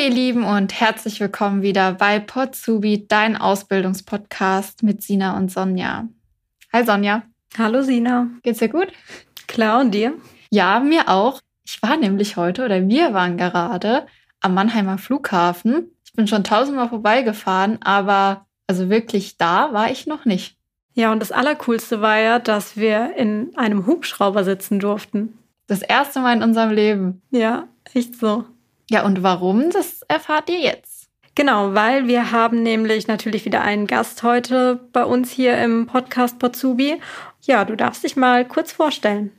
Ihr Lieben und herzlich willkommen wieder bei Potsubi, dein Ausbildungspodcast mit Sina und Sonja. Hi Sonja. Hallo Sina. Geht's dir gut? Klar und dir? Ja, mir auch. Ich war nämlich heute oder wir waren gerade am Mannheimer Flughafen. Ich bin schon tausendmal vorbeigefahren, aber also wirklich da war ich noch nicht. Ja, und das Allercoolste war ja, dass wir in einem Hubschrauber sitzen durften. Das erste Mal in unserem Leben. Ja, echt so. Ja, und warum, das erfahrt ihr jetzt. Genau, weil wir haben nämlich natürlich wieder einen Gast heute bei uns hier im Podcast Potsubi. Ja, du darfst dich mal kurz vorstellen.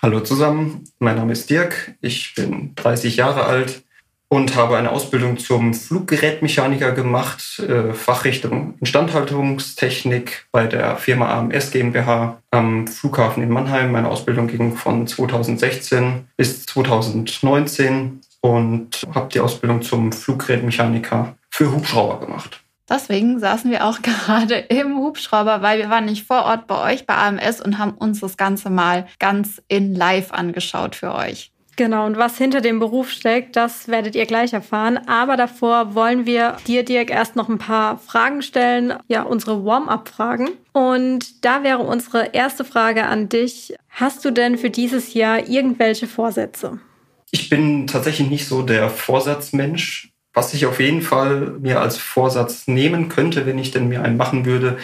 Hallo zusammen, mein Name ist Dirk, ich bin 30 Jahre alt und habe eine Ausbildung zum Fluggerätmechaniker gemacht, äh, Fachrichtung Instandhaltungstechnik bei der Firma AMS GmbH am Flughafen in Mannheim. Meine Ausbildung ging von 2016 bis 2019 und habe die Ausbildung zum Fluggerätmechaniker für Hubschrauber gemacht. Deswegen saßen wir auch gerade im Hubschrauber, weil wir waren nicht vor Ort bei euch bei AMS und haben uns das Ganze mal ganz in live angeschaut für euch. Genau, und was hinter dem Beruf steckt, das werdet ihr gleich erfahren. Aber davor wollen wir dir, Dirk, erst noch ein paar Fragen stellen, ja, unsere Warm-up-Fragen. Und da wäre unsere erste Frage an dich. Hast du denn für dieses Jahr irgendwelche Vorsätze? Ich bin tatsächlich nicht so der Vorsatzmensch. Was ich auf jeden Fall mir als Vorsatz nehmen könnte, wenn ich denn mir einen machen würde,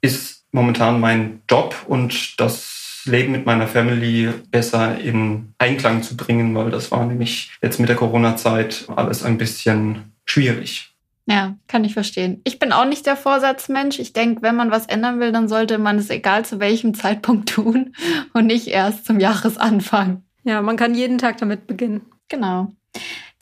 ist momentan mein Job und das Leben mit meiner Family besser in Einklang zu bringen, weil das war nämlich jetzt mit der Corona-Zeit alles ein bisschen schwierig. Ja, kann ich verstehen. Ich bin auch nicht der Vorsatzmensch. Ich denke, wenn man was ändern will, dann sollte man es egal zu welchem Zeitpunkt tun und nicht erst zum Jahresanfang. Ja, man kann jeden Tag damit beginnen. Genau.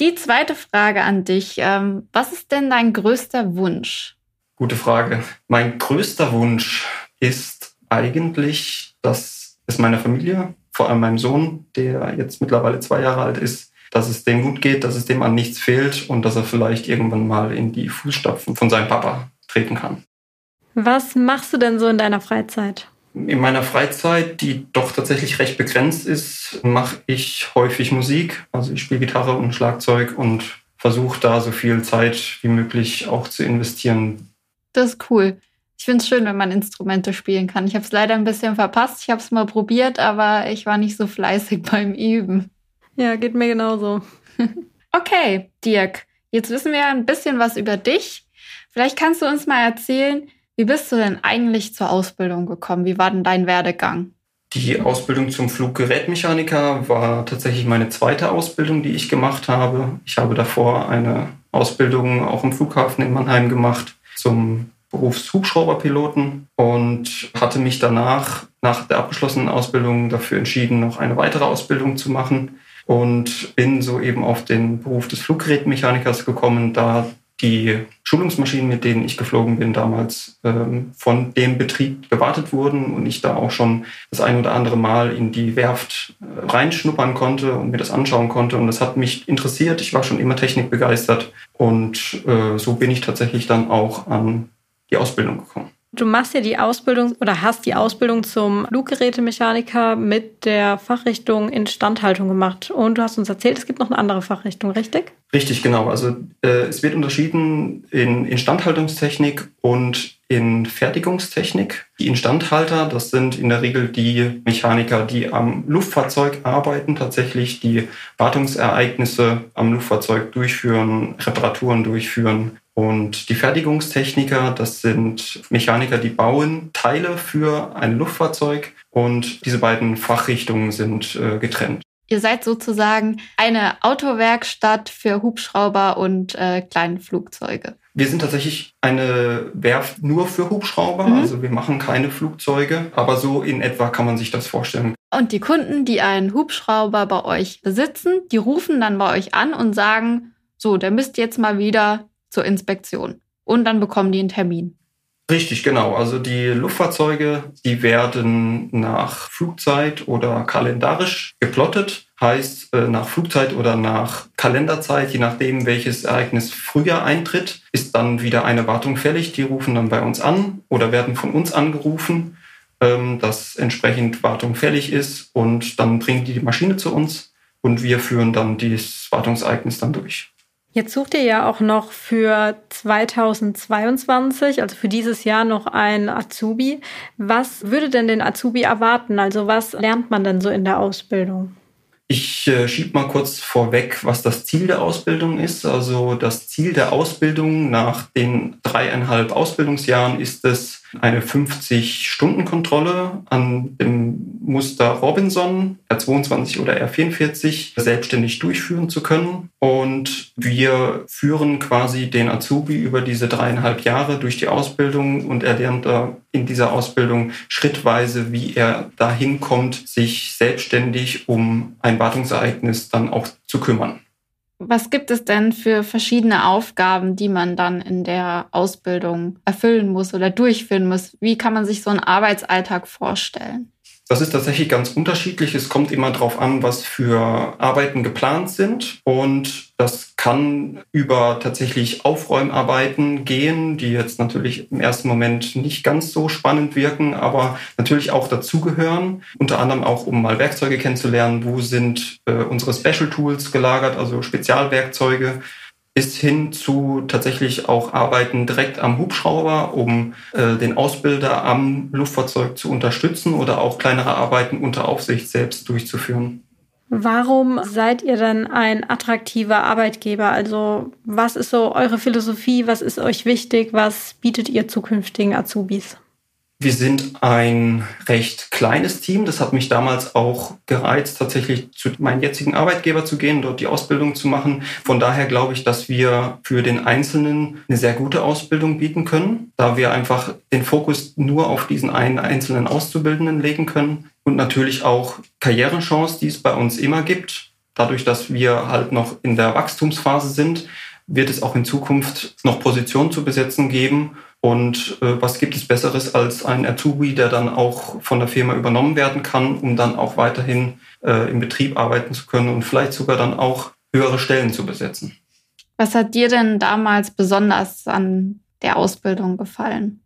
Die zweite Frage an dich. Ähm, was ist denn dein größter Wunsch? Gute Frage. Mein größter Wunsch ist eigentlich, dass es meiner Familie, vor allem meinem Sohn, der jetzt mittlerweile zwei Jahre alt ist, dass es dem gut geht, dass es dem an nichts fehlt und dass er vielleicht irgendwann mal in die Fußstapfen von seinem Papa treten kann. Was machst du denn so in deiner Freizeit? In meiner Freizeit, die doch tatsächlich recht begrenzt ist, mache ich häufig Musik. Also ich spiele Gitarre und Schlagzeug und versuche da so viel Zeit wie möglich auch zu investieren. Das ist cool. Ich finde es schön, wenn man Instrumente spielen kann. Ich habe es leider ein bisschen verpasst. Ich habe es mal probiert, aber ich war nicht so fleißig beim Üben. Ja, geht mir genauso. okay, Dirk, jetzt wissen wir ein bisschen was über dich. Vielleicht kannst du uns mal erzählen, wie bist du denn eigentlich zur Ausbildung gekommen? Wie war denn dein Werdegang? Die Ausbildung zum Fluggerätmechaniker war tatsächlich meine zweite Ausbildung, die ich gemacht habe. Ich habe davor eine Ausbildung auch im Flughafen in Mannheim gemacht zum Berufshubschrauberpiloten und hatte mich danach, nach der abgeschlossenen Ausbildung, dafür entschieden, noch eine weitere Ausbildung zu machen und bin so eben auf den Beruf des Fluggerätmechanikers gekommen, da die Schulungsmaschinen, mit denen ich geflogen bin, damals ähm, von dem Betrieb gewartet wurden und ich da auch schon das ein oder andere Mal in die Werft äh, reinschnuppern konnte und mir das anschauen konnte. Und das hat mich interessiert. Ich war schon immer technikbegeistert und äh, so bin ich tatsächlich dann auch an die Ausbildung gekommen. Du machst ja die Ausbildung oder hast die Ausbildung zum Fluggerätemechaniker mit der Fachrichtung Instandhaltung gemacht. Und du hast uns erzählt, es gibt noch eine andere Fachrichtung, richtig? Richtig, genau. Also äh, es wird unterschieden in Instandhaltungstechnik und in Fertigungstechnik. Die Instandhalter, das sind in der Regel die Mechaniker, die am Luftfahrzeug arbeiten, tatsächlich die Wartungsereignisse am Luftfahrzeug durchführen, Reparaturen durchführen und die Fertigungstechniker, das sind Mechaniker, die bauen Teile für ein Luftfahrzeug und diese beiden Fachrichtungen sind äh, getrennt. Ihr seid sozusagen eine Autowerkstatt für Hubschrauber und äh, kleine Flugzeuge. Wir sind tatsächlich eine Werft nur für Hubschrauber, mhm. also wir machen keine Flugzeuge, aber so in etwa kann man sich das vorstellen. Und die Kunden, die einen Hubschrauber bei euch besitzen, die rufen dann bei euch an und sagen, so, der müsst jetzt mal wieder zur Inspektion. Und dann bekommen die einen Termin. Richtig, genau. Also die Luftfahrzeuge, die werden nach Flugzeit oder kalendarisch geplottet. Heißt, äh, nach Flugzeit oder nach Kalenderzeit, je nachdem, welches Ereignis früher eintritt, ist dann wieder eine Wartung fällig. Die rufen dann bei uns an oder werden von uns angerufen, ähm, dass entsprechend Wartung fällig ist. Und dann bringen die die Maschine zu uns und wir führen dann dieses Wartungsereignis dann durch. Jetzt sucht ihr ja auch noch für 2022, also für dieses Jahr noch ein Azubi. Was würde denn den Azubi erwarten? Also was lernt man denn so in der Ausbildung? Ich äh, schiebe mal kurz vorweg, was das Ziel der Ausbildung ist. Also das Ziel der Ausbildung nach den dreieinhalb Ausbildungsjahren ist es, eine 50-Stunden-Kontrolle an dem Muster Robinson R22 oder R44 selbstständig durchführen zu können. Und wir führen quasi den Azubi über diese dreieinhalb Jahre durch die Ausbildung und er da in dieser Ausbildung schrittweise, wie er dahin kommt, sich selbstständig um ein Wartungsereignis dann auch zu kümmern. Was gibt es denn für verschiedene Aufgaben, die man dann in der Ausbildung erfüllen muss oder durchführen muss? Wie kann man sich so einen Arbeitsalltag vorstellen? Das ist tatsächlich ganz unterschiedlich. Es kommt immer darauf an, was für Arbeiten geplant sind. Und das kann über tatsächlich Aufräumarbeiten gehen, die jetzt natürlich im ersten Moment nicht ganz so spannend wirken, aber natürlich auch dazugehören. Unter anderem auch, um mal Werkzeuge kennenzulernen. Wo sind äh, unsere Special Tools gelagert, also Spezialwerkzeuge? Bis hin zu tatsächlich auch Arbeiten direkt am Hubschrauber, um äh, den Ausbilder am Luftfahrzeug zu unterstützen oder auch kleinere Arbeiten unter Aufsicht selbst durchzuführen. Warum seid ihr denn ein attraktiver Arbeitgeber? Also was ist so eure Philosophie? Was ist euch wichtig? Was bietet ihr zukünftigen Azubis? Wir sind ein recht kleines Team. Das hat mich damals auch gereizt, tatsächlich zu meinem jetzigen Arbeitgeber zu gehen, dort die Ausbildung zu machen. Von daher glaube ich, dass wir für den Einzelnen eine sehr gute Ausbildung bieten können, da wir einfach den Fokus nur auf diesen einen einzelnen Auszubildenden legen können und natürlich auch Karrierechancen, die es bei uns immer gibt. Dadurch, dass wir halt noch in der Wachstumsphase sind, wird es auch in Zukunft noch Positionen zu besetzen geben und äh, was gibt es Besseres als ein Azubi, der dann auch von der Firma übernommen werden kann, um dann auch weiterhin äh, im Betrieb arbeiten zu können und vielleicht sogar dann auch höhere Stellen zu besetzen. Was hat dir denn damals besonders an der Ausbildung gefallen?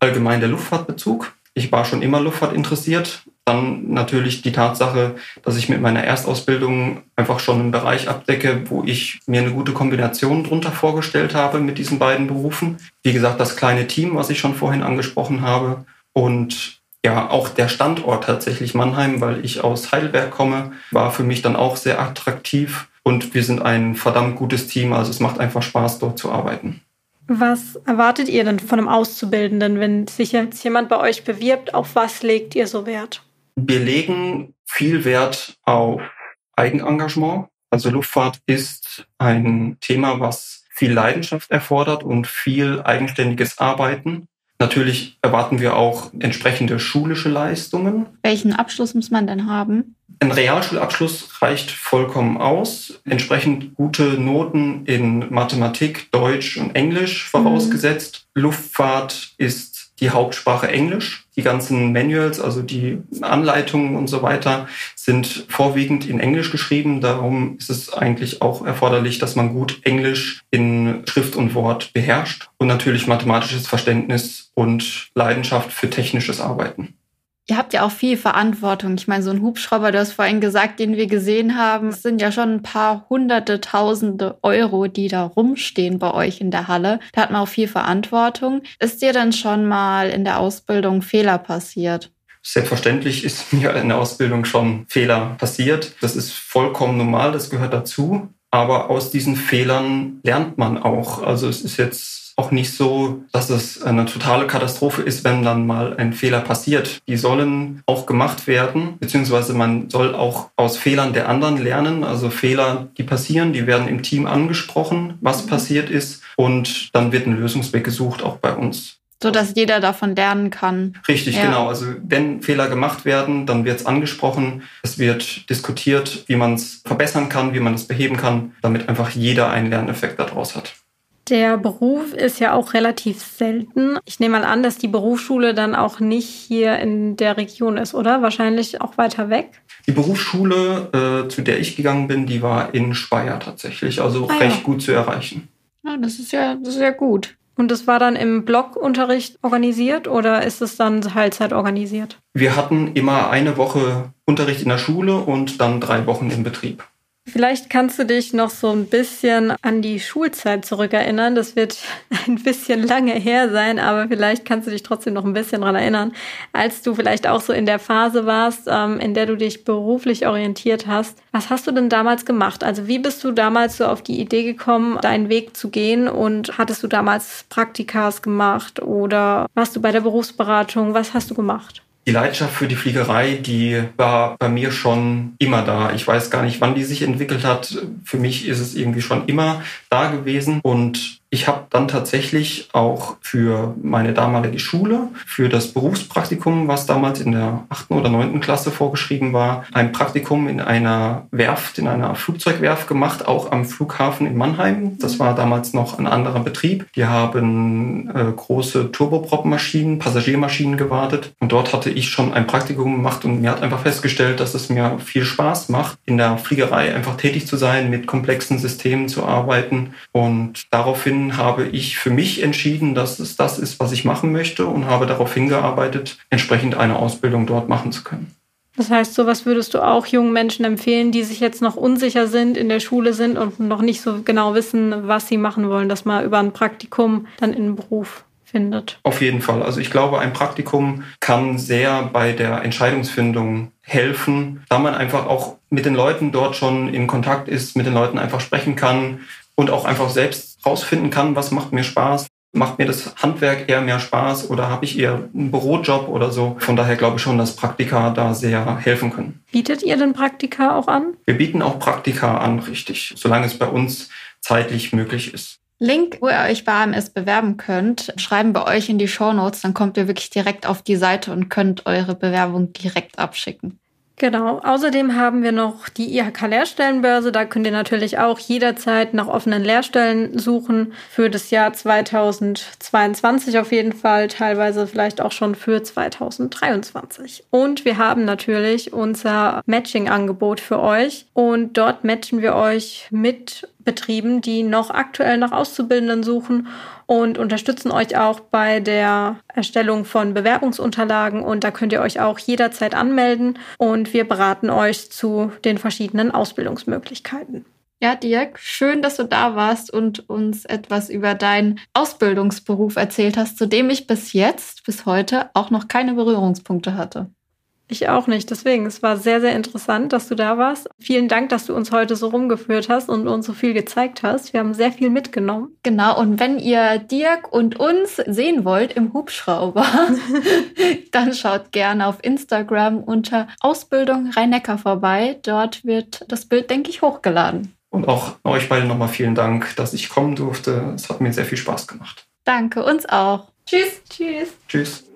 Allgemein der Luftfahrtbezug. Ich war schon immer Luftfahrt interessiert, dann natürlich die Tatsache, dass ich mit meiner Erstausbildung einfach schon einen Bereich abdecke, wo ich mir eine gute Kombination drunter vorgestellt habe mit diesen beiden Berufen. Wie gesagt, das kleine Team, was ich schon vorhin angesprochen habe. Und ja, auch der Standort tatsächlich Mannheim, weil ich aus Heidelberg komme, war für mich dann auch sehr attraktiv. Und wir sind ein verdammt gutes Team, also es macht einfach Spaß, dort zu arbeiten. Was erwartet ihr denn von einem Auszubildenden, wenn sich jetzt jemand bei euch bewirbt? Auf was legt ihr so Wert? Wir legen viel Wert auf Eigenengagement. Also Luftfahrt ist ein Thema, was viel Leidenschaft erfordert und viel eigenständiges Arbeiten. Natürlich erwarten wir auch entsprechende schulische Leistungen. Welchen Abschluss muss man denn haben? Ein Realschulabschluss reicht vollkommen aus. Entsprechend gute Noten in Mathematik, Deutsch und Englisch vorausgesetzt. Mhm. Luftfahrt ist die Hauptsprache Englisch. Die ganzen Manuals, also die Anleitungen und so weiter, sind vorwiegend in Englisch geschrieben. Darum ist es eigentlich auch erforderlich, dass man gut Englisch in Schrift und Wort beherrscht und natürlich mathematisches Verständnis und Leidenschaft für technisches Arbeiten. Ihr habt ja auch viel Verantwortung. Ich meine, so ein Hubschrauber, du hast vorhin gesagt, den wir gesehen haben, es sind ja schon ein paar hunderte, tausende Euro, die da rumstehen bei euch in der Halle. Da hat man auch viel Verantwortung. Ist dir denn schon mal in der Ausbildung Fehler passiert? Selbstverständlich ist mir in der Ausbildung schon Fehler passiert. Das ist vollkommen normal, das gehört dazu. Aber aus diesen Fehlern lernt man auch. Also es ist jetzt auch nicht so, dass es eine totale Katastrophe ist, wenn dann mal ein Fehler passiert. Die sollen auch gemacht werden, beziehungsweise man soll auch aus Fehlern der anderen lernen. Also Fehler, die passieren, die werden im Team angesprochen, was mhm. passiert ist und dann wird ein Lösungsweg gesucht, auch bei uns. So dass jeder davon lernen kann. Richtig, ja. genau. Also wenn Fehler gemacht werden, dann wird es angesprochen. Es wird diskutiert, wie man es verbessern kann, wie man es beheben kann, damit einfach jeder einen Lerneffekt daraus hat. Der Beruf ist ja auch relativ selten. Ich nehme mal an, dass die Berufsschule dann auch nicht hier in der Region ist, oder? Wahrscheinlich auch weiter weg. Die Berufsschule, äh, zu der ich gegangen bin, die war in Speyer tatsächlich, also ah, recht ja. gut zu erreichen. Ja, das ist ja, das ist ja gut. Und das war dann im Blockunterricht organisiert oder ist es dann Teilzeit organisiert? Wir hatten immer eine Woche Unterricht in der Schule und dann drei Wochen im Betrieb. Vielleicht kannst du dich noch so ein bisschen an die Schulzeit zurückerinnern. Das wird ein bisschen lange her sein, aber vielleicht kannst du dich trotzdem noch ein bisschen dran erinnern, als du vielleicht auch so in der Phase warst, ähm, in der du dich beruflich orientiert hast. Was hast du denn damals gemacht? Also wie bist du damals so auf die Idee gekommen, deinen Weg zu gehen und hattest du damals Praktikas gemacht oder warst du bei der Berufsberatung? Was hast du gemacht? Die Leidenschaft für die Fliegerei, die war bei mir schon immer da. Ich weiß gar nicht, wann die sich entwickelt hat. Für mich ist es irgendwie schon immer da gewesen und ich habe dann tatsächlich auch für meine damalige Schule, für das Berufspraktikum, was damals in der achten oder neunten Klasse vorgeschrieben war, ein Praktikum in einer Werft, in einer Flugzeugwerft gemacht, auch am Flughafen in Mannheim. Das war damals noch ein anderer Betrieb. Die haben äh, große Turbopropmaschinen, Passagiermaschinen gewartet. Und dort hatte ich schon ein Praktikum gemacht und mir hat einfach festgestellt, dass es mir viel Spaß macht, in der Fliegerei einfach tätig zu sein, mit komplexen Systemen zu arbeiten. Und daraufhin daraufhin habe ich für mich entschieden, dass es das ist, was ich machen möchte und habe darauf hingearbeitet, entsprechend eine Ausbildung dort machen zu können. Das heißt, sowas würdest du auch jungen Menschen empfehlen, die sich jetzt noch unsicher sind, in der Schule sind und noch nicht so genau wissen, was sie machen wollen, dass man über ein Praktikum dann in einen Beruf findet. Auf jeden Fall. Also ich glaube, ein Praktikum kann sehr bei der Entscheidungsfindung helfen, da man einfach auch mit den Leuten dort schon in Kontakt ist, mit den Leuten einfach sprechen kann und auch einfach selbst rausfinden kann, was macht mir Spaß. Macht mir das Handwerk eher mehr Spaß oder habe ich eher einen Bürojob oder so? Von daher glaube ich schon, dass Praktika da sehr helfen können. Bietet ihr denn Praktika auch an? Wir bieten auch Praktika an, richtig, solange es bei uns zeitlich möglich ist. Link, wo ihr euch bei AMS bewerben könnt, schreiben wir euch in die Show Notes. Dann kommt ihr wirklich direkt auf die Seite und könnt eure Bewerbung direkt abschicken. Genau. Außerdem haben wir noch die IHK Lehrstellenbörse. Da könnt ihr natürlich auch jederzeit nach offenen Lehrstellen suchen. Für das Jahr 2022 auf jeden Fall, teilweise vielleicht auch schon für 2023. Und wir haben natürlich unser Matching-Angebot für euch. Und dort matchen wir euch mit Betrieben, die noch aktuell nach Auszubildenden suchen und unterstützen euch auch bei der Erstellung von Bewerbungsunterlagen. Und da könnt ihr euch auch jederzeit anmelden und wir beraten euch zu den verschiedenen Ausbildungsmöglichkeiten. Ja, Dirk, schön, dass du da warst und uns etwas über deinen Ausbildungsberuf erzählt hast, zu dem ich bis jetzt, bis heute auch noch keine Berührungspunkte hatte. Ich auch nicht. Deswegen, es war sehr, sehr interessant, dass du da warst. Vielen Dank, dass du uns heute so rumgeführt hast und uns so viel gezeigt hast. Wir haben sehr viel mitgenommen. Genau. Und wenn ihr Dirk und uns sehen wollt im Hubschrauber, dann schaut gerne auf Instagram unter Ausbildung Rhein-Neckar vorbei. Dort wird das Bild, denke ich, hochgeladen. Und auch euch beide nochmal vielen Dank, dass ich kommen durfte. Es hat mir sehr viel Spaß gemacht. Danke, uns auch. Tschüss. Tschüss. Tschüss.